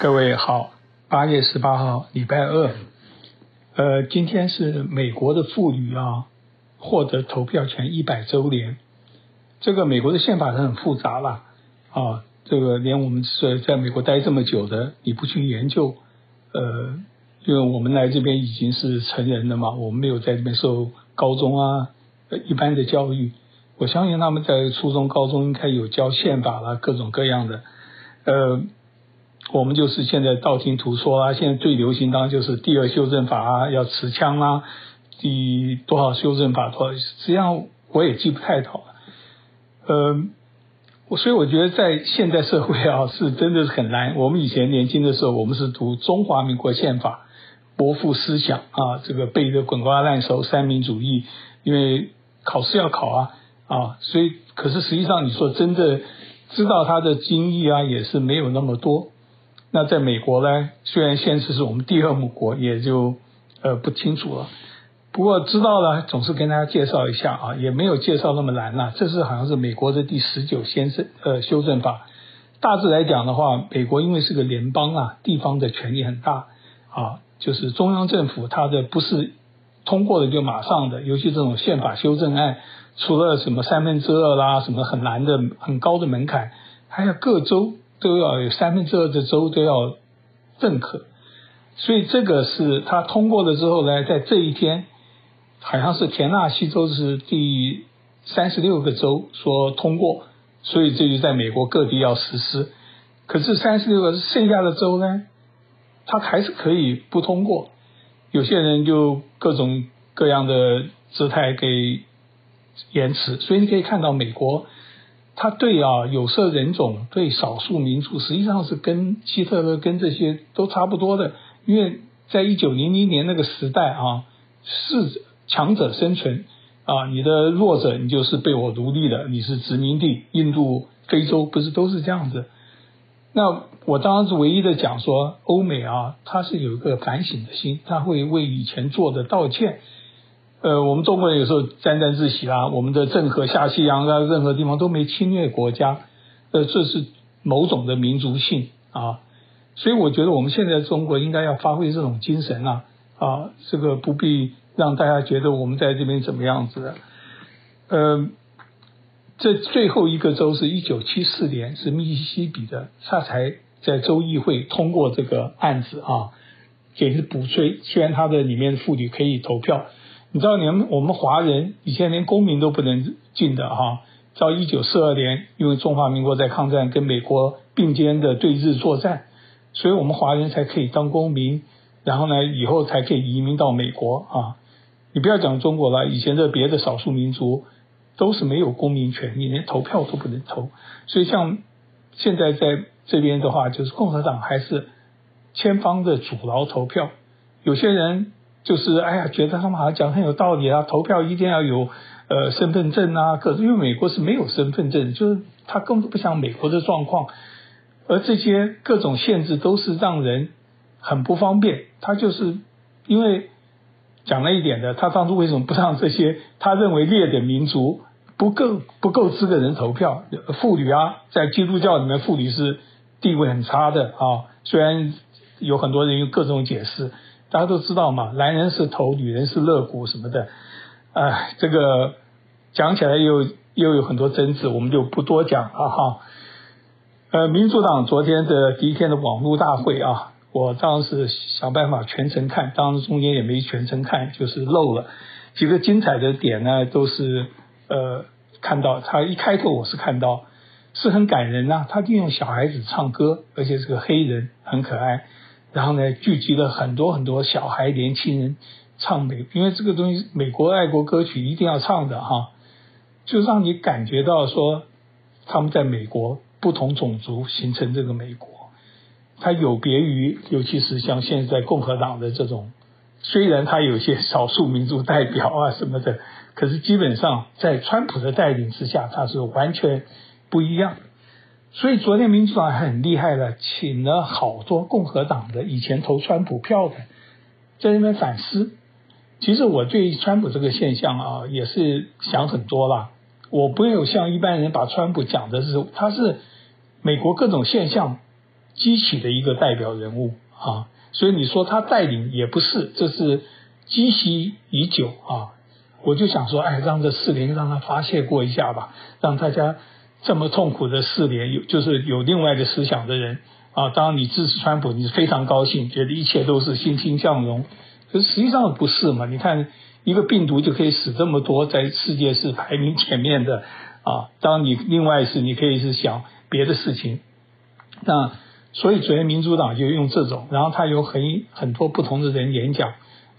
各位好，八月十八号，礼拜二。呃，今天是美国的妇女啊获得投票权一百周年。这个美国的宪法是很复杂啦，啊，这个连我们是在美国待这么久的，你不去研究，呃，因为我们来这边已经是成人了嘛，我们没有在这边受高中啊一般的教育。我相信他们在初中、高中应该有教宪法啦，各种各样的，呃。我们就是现在道听途说啊，现在最流行当然就是第二修正法啊，要持枪啊，第多少修正法多少，实际上我也记不太到了。嗯，我所以我觉得在现代社会啊，是真的是很难。我们以前年轻的时候，我们是读中华民国宪法，国父思想啊，这个背得滚瓜烂熟，三民主义，因为考试要考啊啊，所以可是实际上你说真的知道它的精义啊，也是没有那么多。那在美国呢，虽然现实是我们第二母国，也就呃不清楚了。不过知道了，总是跟大家介绍一下啊，也没有介绍那么难呐。这是好像是美国的第十九先生呃修正法。大致来讲的话，美国因为是个联邦啊，地方的权力很大啊，就是中央政府它的不是通过的就马上的，尤其这种宪法修正案，除了什么三分之二啦，什么很难的很高的门槛，还有各州。都要有三分之二的州都要认可，所以这个是他通过了之后呢，在这一天，好像是田纳西州是第三十六个州说通过，所以这就在美国各地要实施。可是三十六个剩下的州呢，他还是可以不通过，有些人就各种各样的姿态给延迟，所以你可以看到美国。他对啊，有色人种，对少数民族，实际上是跟希特勒跟这些都差不多的。因为在一九零零年那个时代啊，是强者生存啊，你的弱者你就是被我奴隶的，你是殖民地。印度、非洲不是都是这样子？那我当然是唯一的讲说，欧美啊，他是有一个反省的心，他会为以前做的道歉。呃，我们中国人有时候沾沾自喜啦，我们的郑和下西洋啊，任何地方都没侵略国家，呃，这是某种的民族性啊，所以我觉得我们现在中国应该要发挥这种精神啊，啊，这个不必让大家觉得我们在这边怎么样子的。呃，这最后一个州是一九七四年，是密西西比的，他才在州议会通过这个案子啊，给是补税，虽然他的里面妇女可以投票。你知道，连我们华人以前连公民都不能进的哈。到一九四二年，因为中华民国在抗战跟美国并肩的对日作战，所以我们华人才可以当公民，然后呢，以后才可以移民到美国啊。你不要讲中国了，以前的别的少数民族都是没有公民权，利连投票都不能投。所以像现在在这边的话，就是共和党还是千方的阻挠投票，有些人。就是哎呀，觉得他们好像讲很有道理啊，投票一定要有呃身份证啊，可是因为美国是没有身份证，就是他根本不像美国的状况，而这些各种限制都是让人很不方便。他就是因为讲了一点的，他当初为什么不让这些他认为劣等民族不够不够资格人投票？妇女啊，在基督教里面，妇女是地位很差的啊，虽然有很多人用各种解释。大家都知道嘛，男人是头，女人是肋骨什么的，哎，这个讲起来又又有很多争执，我们就不多讲了哈。呃，民主党昨天的第一天的网络大会啊，我当时想办法全程看，当时中间也没全程看，就是漏了几个精彩的点呢，都是呃看到他一开头我是看到是很感人呐、他利用小孩子唱歌，而且是个黑人，很可爱。然后呢，聚集了很多很多小孩、年轻人唱美，因为这个东西美国爱国歌曲一定要唱的哈，就让你感觉到说他们在美国不同种族形成这个美国，它有别于，尤其是像现在共和党的这种，虽然它有些少数民族代表啊什么的，可是基本上在川普的带领之下，它是完全不一样。所以昨天民主党很厉害的，请了好多共和党的以前投川普票的，在那边反思。其实我对川普这个现象啊，也是想很多啦。我不有像一般人把川普讲的是，他是美国各种现象激起的一个代表人物啊。所以你说他带领也不是，这是积习已久啊。我就想说，哎，让这四年让他发泄过一下吧，让大家这么痛苦的四年，有就是有另外的思想的人啊。当你支持川普，你是非常高兴，觉得一切都是欣欣向荣。可是实际上不是嘛？你看一个病毒就可以死这么多，在世界是排名前面的啊。当你另外是你可以是想别的事情，那所以昨天民主党就用这种，然后他有很很多不同的人演讲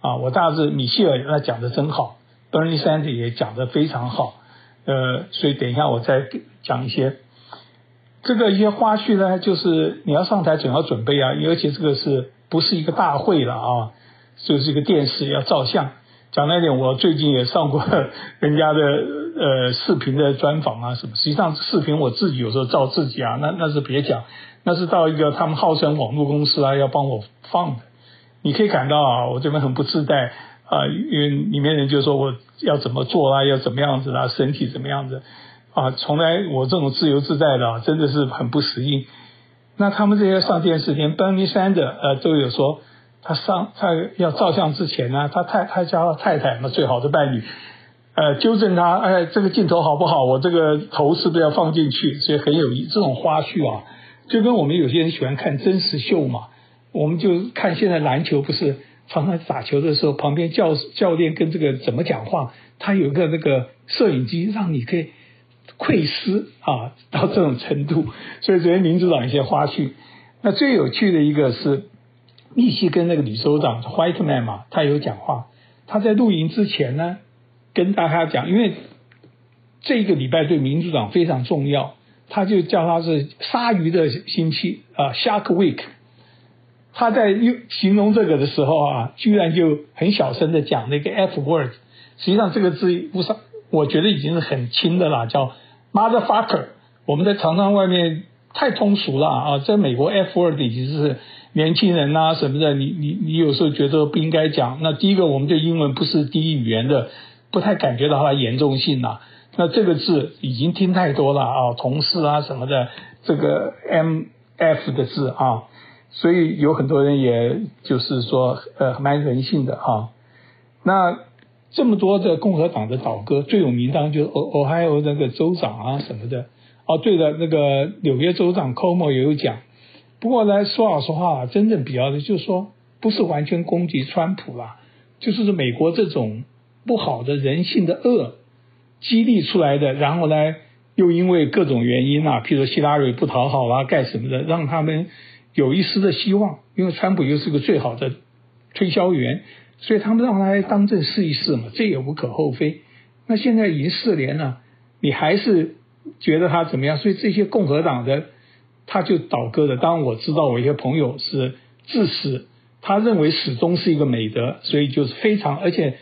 啊。我大致米歇尔他讲的真好。Bernie Sanders 也讲得非常好，呃，所以等一下我再讲一些这个一些花絮呢，就是你要上台总要准备啊，而且这个是不是一个大会了啊？就是一个电视要照相。讲那点，我最近也上过人家的呃视频的专访啊什么。实际上视频我自己有时候照自己啊，那那是别讲，那是到一个他们号称网络公司啊要帮我放的，你可以感到啊，我这边很不自在。啊，因为里面人就说我要怎么做啊，要怎么样子啊，身体怎么样子啊？从来我这种自由自在的啊，真的是很不适应。那他们这些上电视，连 Bernie Sanders 呃都有说，他上他要照相之前呢，他太他家太太嘛，最好的伴侣，呃纠正他，哎，这个镜头好不好？我这个头是不是要放进去？所以很有意这种花絮啊，就跟我们有些人喜欢看真实秀嘛，我们就看现在篮球不是。常常打球的时候，旁边教教练跟这个怎么讲话，他有个那个摄影机，让你可以窥私啊，到这种程度。所以这些民主党一些花絮，那最有趣的一个是密西根那个女州长 White Man 嘛，他有讲话。他在露营之前呢，跟大家讲，因为这个礼拜对民主党非常重要，他就叫他是鲨鱼的星期啊，Shark Week。他在用形容这个的时候啊，居然就很小声的讲那个 F word，实际上这个字不是，我觉得已经是很轻的了，叫 motherfucker。我们在常常外面太通俗了啊，在美国 F word 已经是年轻人呐、什么的，你你你有时候觉得不应该讲。那第一个，我们对英文不是第一语言的，不太感觉到它的严重性呐。那这个字已经听太多了啊，同事啊什么的，这个 M F 的字啊。所以有很多人也就是说，呃，蛮人性的哈。那这么多的共和党的倒戈，最有名当然就是 Ohio 那个州长啊什么的。哦，对了，那个纽约州长 Cuomo 也有讲。不过呢，说老实话，真正比较的就是说，不是完全攻击川普啦，就是美国这种不好的人性的恶激励出来的，然后呢，又因为各种原因啊，譬如希拉蕊不讨好啊，干什么的，让他们。有一丝的希望，因为川普又是个最好的推销员，所以他们让他来当政试一试嘛，这也无可厚非。那现在已经四年了，你还是觉得他怎么样？所以这些共和党的他就倒戈的。当然我知道，我一些朋友是至死，他认为始终是一个美德，所以就是非常而且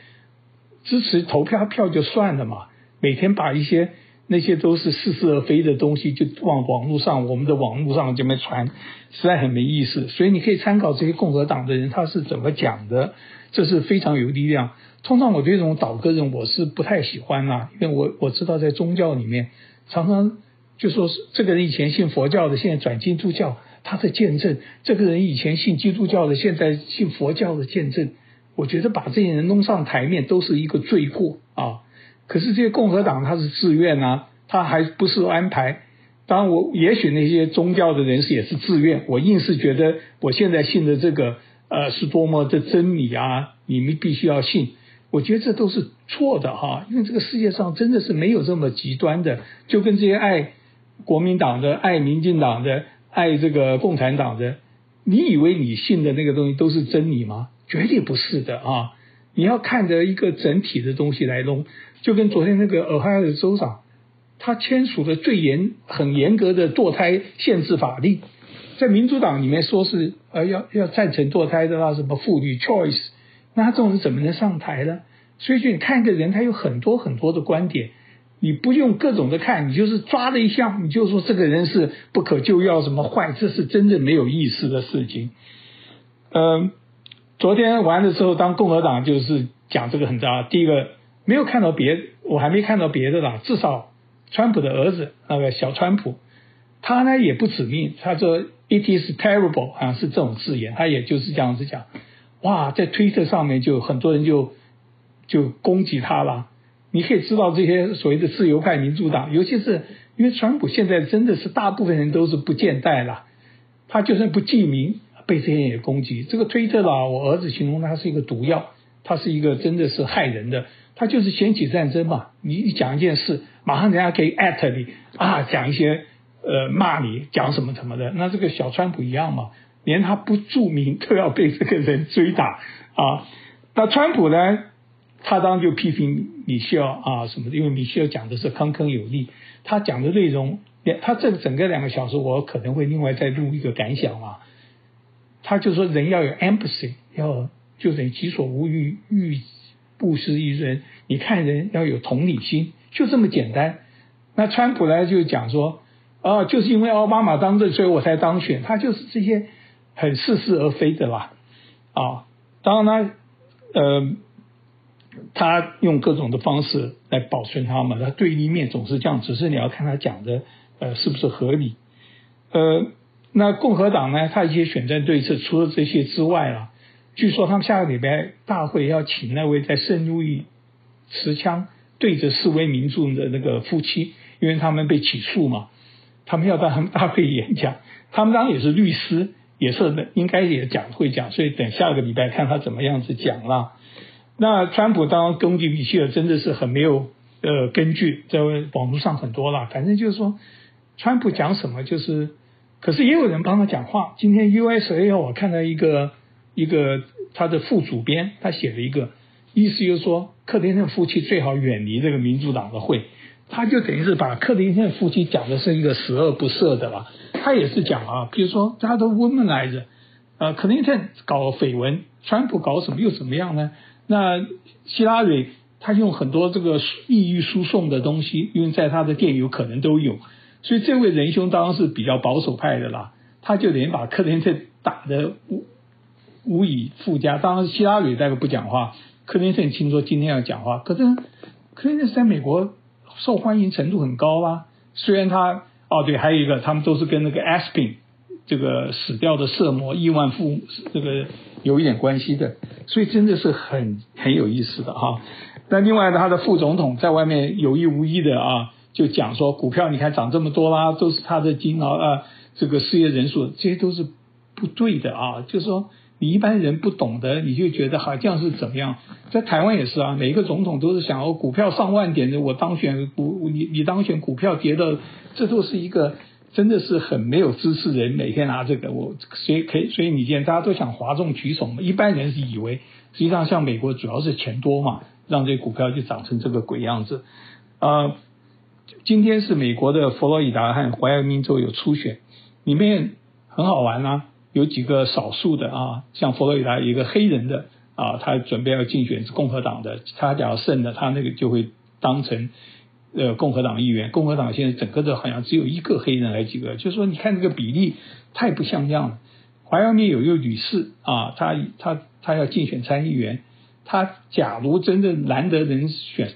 支持投票票就算了嘛，每天把一些。那些都是似是而非的东西，就往网络上，我们的网络上这么传，实在很没意思。所以你可以参考这些共和党的人他是怎么讲的，这是非常有力量。通常我对这种倒戈人我是不太喜欢啦，因为我我知道在宗教里面常常就说是这个人以前信佛教的，现在转基督教，他的见证；这个人以前信基督教的，现在信佛教的见证。我觉得把这些人弄上台面都是一个罪过啊。可是这些共和党他是自愿啊，他还不是安排。当然，我也许那些宗教的人士也是自愿。我硬是觉得我现在信的这个呃是多么的真理啊，你们必须要信。我觉得这都是错的哈，因为这个世界上真的是没有这么极端的。就跟这些爱国民党的、爱民进党的、爱这个共产党的，你以为你信的那个东西都是真理吗？绝对不是的啊！你要看着一个整体的东西来弄。就跟昨天那个俄亥俄州长，他签署的最严、很严格的堕胎限制法令，在民主党里面说是呃要要赞成堕胎的那什么妇女 choice，那他这种人怎么能上台呢？所以就你看一个人，他有很多很多的观点，你不用各种的看，你就是抓了一项，你就说这个人是不可救药什么坏，这是真正没有意思的事情。嗯、昨天完的时候，当共和党就是讲这个很大，第一个。没有看到别，我还没看到别的啦。至少，川普的儿子那个小川普，他呢也不指命，他说，it is terrible 好像是这种字眼，他也就是这样子讲。哇，在推特上面就很多人就就攻击他了。你可以知道这些所谓的自由派民主党，尤其是因为川普现在真的是大部分人都是不见代了，他就算不记名，被这些人也攻击。这个推特啦，我儿子形容他是一个毒药，他是一个真的是害人的，他就是掀起战争嘛。你一讲一件事，马上人家可以艾特你啊，讲一些呃骂你，讲什么什么的。那这个小川普一样嘛。连他不著名都要被这个人追打啊！那川普呢？他当然就批评米歇尔啊什么的，因为米歇尔讲的是铿铿有力。他讲的内容，他这整个两个小时，我可能会另外再录一个感想啊。他就说人要有 empathy，要就等于己所不欲，欲勿施于人。你看人要有同理心，就这么简单。那川普呢就讲说啊，就是因为奥巴马当政，所以我才当选。他就是这些。很似是而非的啦，啊，当然呢，呃，他用各种的方式来保存他们，他对立面总是这样，只是你要看他讲的呃是不是合理，呃，那共和党呢，他一些选战对策除了这些之外啊，据说他们下个礼拜大会要请那位在圣路易持枪对着示威民众的那个夫妻，因为他们被起诉嘛，他们要到他们大会演讲，他们当然也是律师。也是，应该也讲会讲，所以等下个礼拜看他怎么样子讲了。那川普当然攻击米歇尔真的是很没有呃根据，在网络上很多了。反正就是说，川普讲什么就是，可是也有人帮他讲话。今天 USA 我看到一个一个他的副主编，他写了一个意思就是说，克林顿夫妻最好远离这个民主党的会。他就等于是把克林顿夫妻讲的是一个十恶不赦的了。他也是讲啊，比如说大家都 womanizer，呃，克林顿搞绯闻，川普搞什么又怎么样呢？那希拉蕊他用很多这个抑郁输送的东西，因为在他的店有可能都有，所以这位仁兄当然是比较保守派的啦。他就连把克林顿打得无无以复加。当然希拉蕊大概不讲话，克林顿听说今天要讲话，可是克林顿在美国受欢迎程度很高啊，虽然他。哦，对，还有一个，他们都是跟那个 Aspen 这个死掉的色魔亿万富这个有一点关系的，所以真的是很很有意思的哈。那另外，他的副总统在外面有意无意的啊，就讲说股票你看涨这么多啦，都是他的金劳啊，这个失业人数这些都是不对的啊，就是说。你一般人不懂得，你就觉得好像是怎么样？在台湾也是啊，每一个总统都是想哦，股票上万点的，我当选股，你你当选股票跌的，这都是一个真的是很没有知识人每天拿这个，我所以可以，所以你见大家都想哗众取宠嘛。一般人是以为，实际上像美国主要是钱多嘛，让这股票就涨成这个鬼样子。呃，今天是美国的佛罗里达和怀俄明州有初选，里面很好玩啊。有几个少数的啊，像佛罗里达一个黑人的啊，他准备要竞选共和党的，他假如胜了，他那个就会当成呃共和党议员。共和党现在整个的好像只有一个黑人来几个，就是说你看这个比例太不像样了。怀俄明有一个女士啊，她她她要竞选参议员，她假如真的难得能选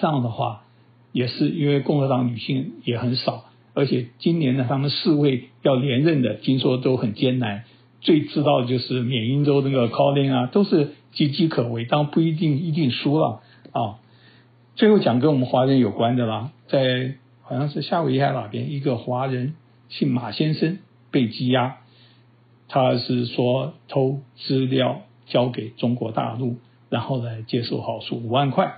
上的话，也是因为共和党女性也很少。而且今年呢，他们四位要连任的，听说都很艰难。最知道就是缅因州那个 Collin 啊，都是岌岌可危，当不一定一定输了啊。最后讲跟我们华人有关的啦，在好像是夏威夷海哪边，一个华人姓马先生被羁押，他是说偷资料交给中国大陆，然后呢接受好处五万块。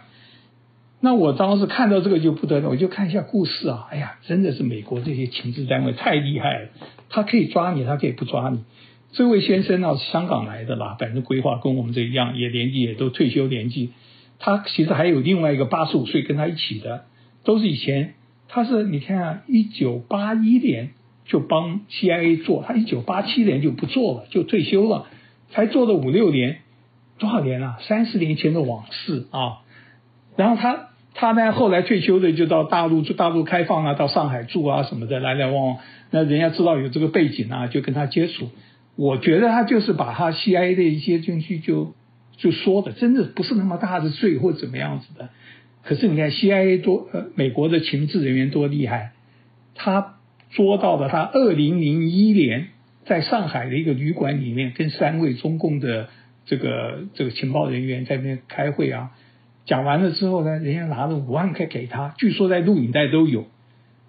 那我当时看到这个就不得了，我就看一下故事啊，哎呀，真的是美国这些情治单位太厉害了，他可以抓你，他可以不抓你。这位先生呢是香港来的啦，反正规划跟我们这一样，也年纪也都退休年纪。他其实还有另外一个八十五岁跟他一起的，都是以前他是你看啊，一九八一年就帮 CIA 做，他一九八七年就不做了，就退休了，才做了五六年，多少年啊？三十年前的往事啊。然后他他呢，后来退休的就到大陆，就大陆开放啊，到上海住啊什么的，来来往往。那人家知道有这个背景啊，就跟他接触。我觉得他就是把他 CIA 的一些东西就就说的，真的不是那么大的罪或怎么样子的。可是你看 CIA 多呃，美国的情治人员多厉害，他捉到了他二零零一年在上海的一个旅馆里面，跟三位中共的这个这个情报人员在那边开会啊。讲完了之后呢，人家拿了五万块给他，据说在录影带都有。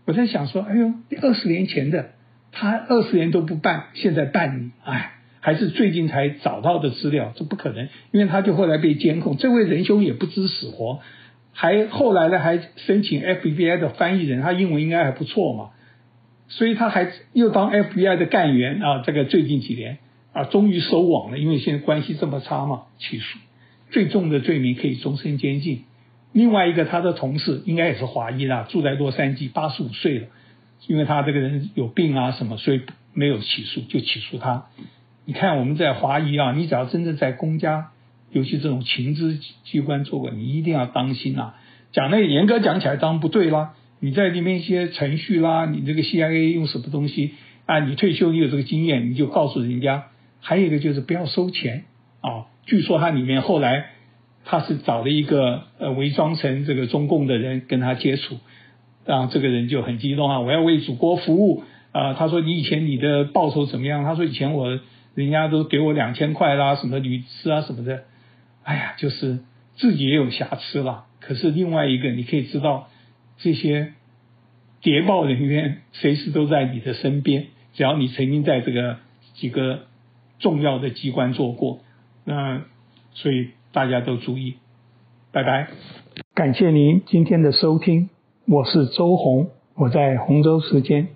我在想说，哎呦，二十年前的他二十年都不办，现在办你，哎，还是最近才找到的资料，这不可能，因为他就后来被监控。这位仁兄也不知死活，还后来呢还申请 FBI 的翻译人，他英文应该还不错嘛。所以他还又当 FBI 的干员啊，这个最近几年啊，终于收网了，因为现在关系这么差嘛，起诉最重的罪名可以终身监禁。另外一个他的同事应该也是华裔啦，住在洛杉矶，八十五岁了，因为他这个人有病啊什么，所以没有起诉，就起诉他。你看我们在华裔啊，你只要真正在公家，尤其这种情资机关做过，你一定要当心啊。讲那严格讲起来当然不对啦。你在里面一些程序啦，你这个 CIA 用什么东西啊？你退休你有这个经验，你就告诉人家。还有一个就是不要收钱啊。据说他里面后来他是找了一个呃伪装成这个中共的人跟他接触，然后这个人就很激动啊，我要为祖国服务啊。他说你以前你的报酬怎么样？他说以前我人家都给我两千块啦，什么旅资啊什么的。哎呀，就是自己也有瑕疵了。可是另外一个你可以知道。这些谍报人员随时都在你的身边，只要你曾经在这个几个重要的机关做过，那所以大家都注意，拜拜。感谢您今天的收听，我是周红，我在洪州时间。